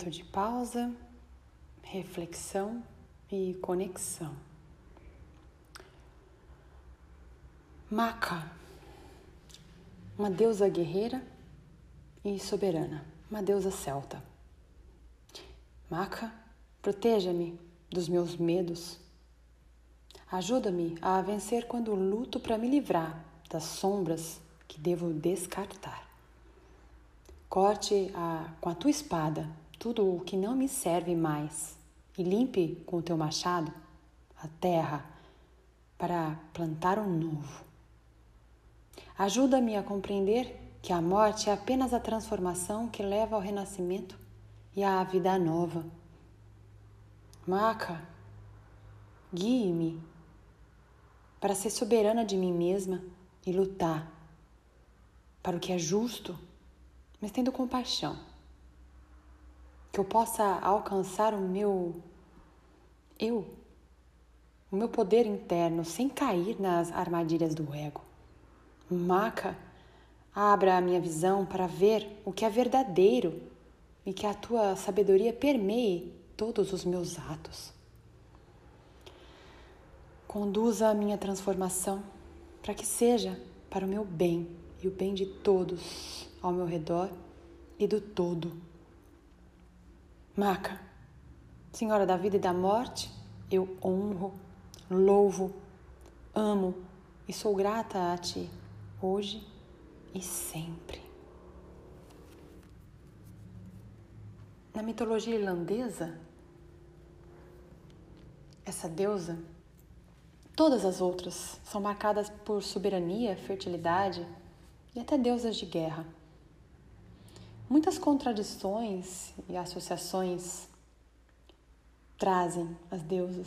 Momento de pausa, reflexão e conexão. Maca, uma deusa guerreira e soberana, uma deusa celta. Maca, proteja-me dos meus medos. Ajuda-me a vencer quando luto para me livrar das sombras que devo descartar. Corte a, com a tua espada tudo o que não me serve mais e limpe com o teu machado a terra para plantar um novo. Ajuda-me a compreender que a morte é apenas a transformação que leva ao renascimento e à vida nova. Maca, guie-me para ser soberana de mim mesma e lutar para o que é justo mas tendo compaixão. Que eu possa alcançar o meu eu, o meu poder interno, sem cair nas armadilhas do ego. Maca, abra a minha visão para ver o que é verdadeiro e que a tua sabedoria permeie todos os meus atos. Conduza a minha transformação para que seja para o meu bem e o bem de todos ao meu redor e do todo. Maca, Senhora da vida e da morte, eu honro, louvo, amo e sou grata a Ti, hoje e sempre. Na mitologia irlandesa, essa deusa, todas as outras são marcadas por soberania, fertilidade e até deusas de guerra. Muitas contradições e associações trazem as deusas.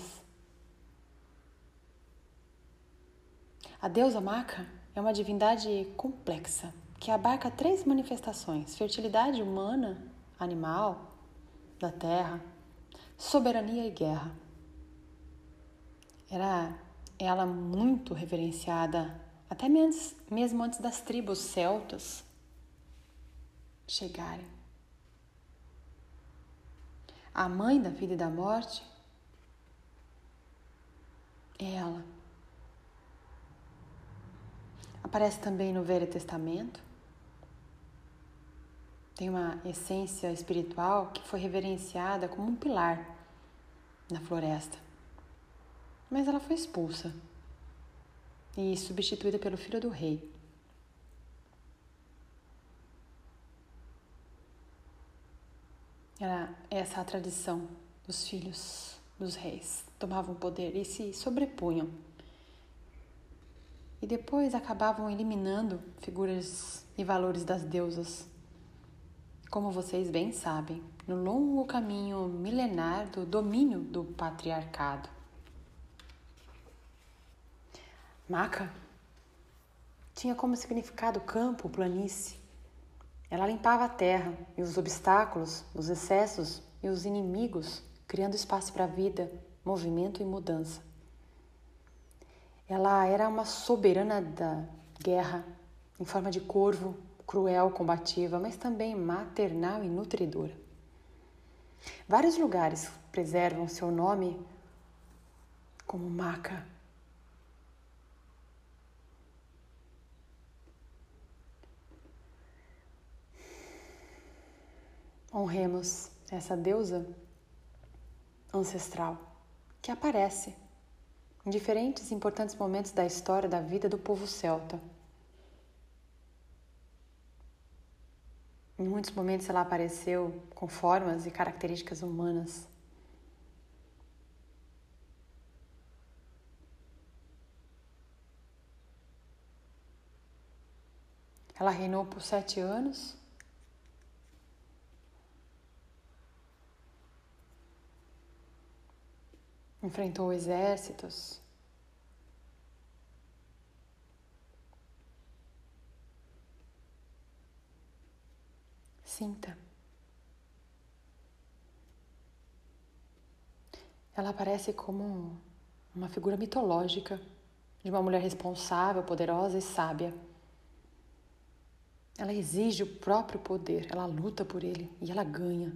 A deusa Maca é uma divindade complexa que abarca três manifestações: fertilidade humana, animal, da terra, soberania e guerra. Era ela muito reverenciada até mesmo antes das tribos celtas chegarem. A mãe da vida e da morte é ela. Aparece também no Velho Testamento. Tem uma essência espiritual que foi reverenciada como um pilar na floresta. Mas ela foi expulsa e substituída pelo filho do rei. Era essa a tradição dos filhos dos reis. Tomavam poder e se sobrepunham. E depois acabavam eliminando figuras e valores das deusas. Como vocês bem sabem, no longo caminho milenar do domínio do patriarcado. Maca tinha como significado campo, planície. Ela limpava a terra e os obstáculos, os excessos e os inimigos, criando espaço para vida, movimento e mudança. Ela era uma soberana da guerra, em forma de corvo, cruel, combativa, mas também maternal e nutridora. Vários lugares preservam seu nome como Maca, Honremos essa deusa ancestral que aparece em diferentes importantes momentos da história da vida do povo celta. Em muitos momentos ela apareceu com formas e características humanas. Ela reinou por sete anos enfrentou exércitos. Sinta. Ela aparece como uma figura mitológica de uma mulher responsável, poderosa e sábia. Ela exige o próprio poder, ela luta por ele e ela ganha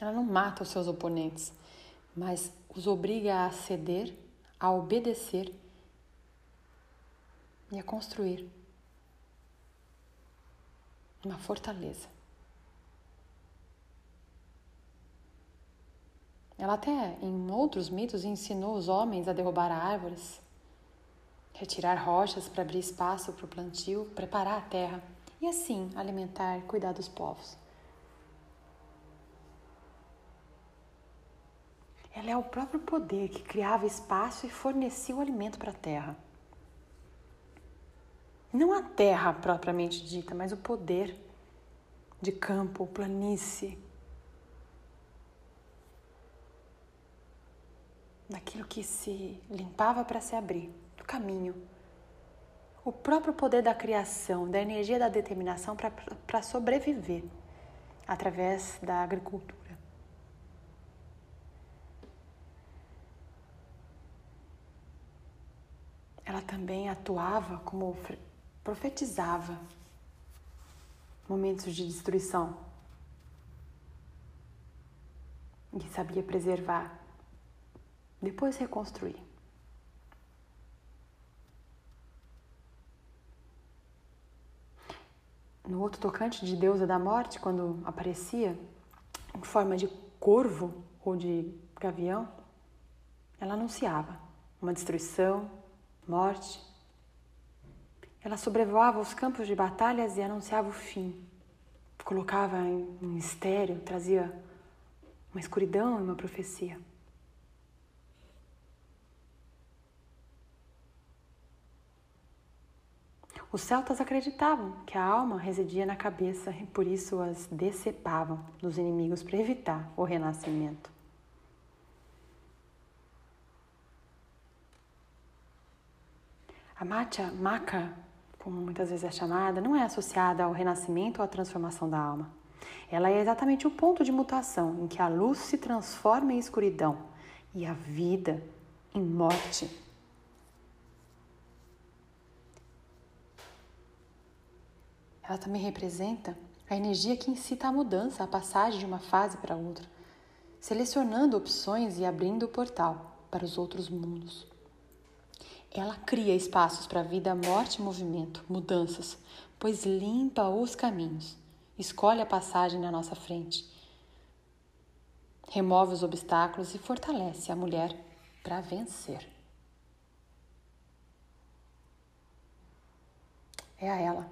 Ela não mata os seus oponentes, mas os obriga a ceder, a obedecer e a construir uma fortaleza. Ela até em outros mitos ensinou os homens a derrubar árvores, retirar rochas para abrir espaço para o plantio, preparar a terra e assim alimentar cuidar dos povos. Ela é o próprio poder que criava espaço e fornecia o alimento para a terra. Não a terra propriamente dita, mas o poder de campo, planície, daquilo que se limpava para se abrir, do caminho. O próprio poder da criação, da energia da determinação para sobreviver através da agricultura. Ela também atuava como profetizava momentos de destruição e sabia preservar, depois reconstruir. No outro tocante de deusa da morte, quando aparecia em forma de corvo ou de gavião, ela anunciava uma destruição, morte, ela sobrevoava os campos de batalhas e anunciava o fim. Colocava em um mistério, trazia uma escuridão e uma profecia. Os celtas acreditavam que a alma residia na cabeça e por isso as decepavam dos inimigos para evitar o renascimento. A Matcha Maca como muitas vezes é chamada, não é associada ao renascimento ou à transformação da alma. Ela é exatamente o ponto de mutação em que a luz se transforma em escuridão e a vida em morte. Ela também representa a energia que incita a mudança, a passagem de uma fase para outra, selecionando opções e abrindo o portal para os outros mundos. Ela cria espaços para vida, morte movimento, mudanças, pois limpa os caminhos, escolhe a passagem na nossa frente, remove os obstáculos e fortalece a mulher para vencer. É a ela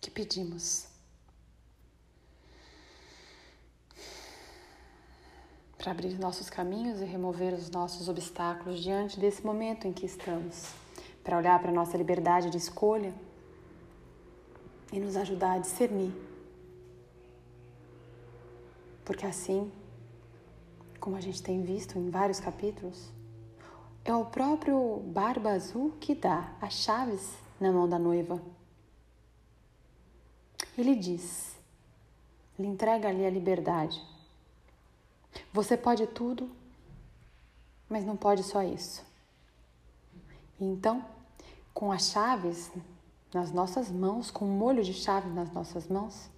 que pedimos para abrir nossos caminhos e remover os nossos obstáculos diante desse momento em que estamos, para olhar para a nossa liberdade de escolha e nos ajudar a discernir. Porque assim, como a gente tem visto em vários capítulos, é o próprio Barba Azul que dá as chaves na mão da noiva. Ele diz, lhe entrega ali a liberdade você pode tudo, mas não pode só isso. Então, com as chaves nas nossas mãos, com o molho de chave nas nossas mãos,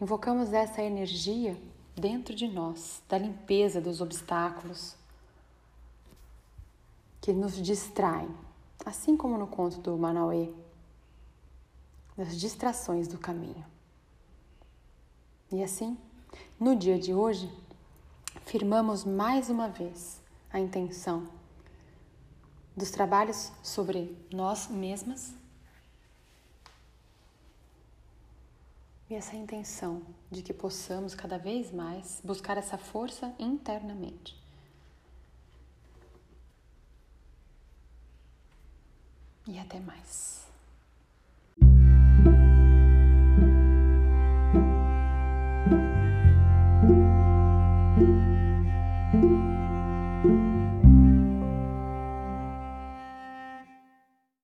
invocamos essa energia dentro de nós, da limpeza dos obstáculos que nos distraem, assim como no conto do Manauê, das distrações do caminho. E assim, no dia de hoje, firmamos mais uma vez a intenção dos trabalhos sobre nós mesmas e essa intenção de que possamos cada vez mais buscar essa força internamente. E até mais.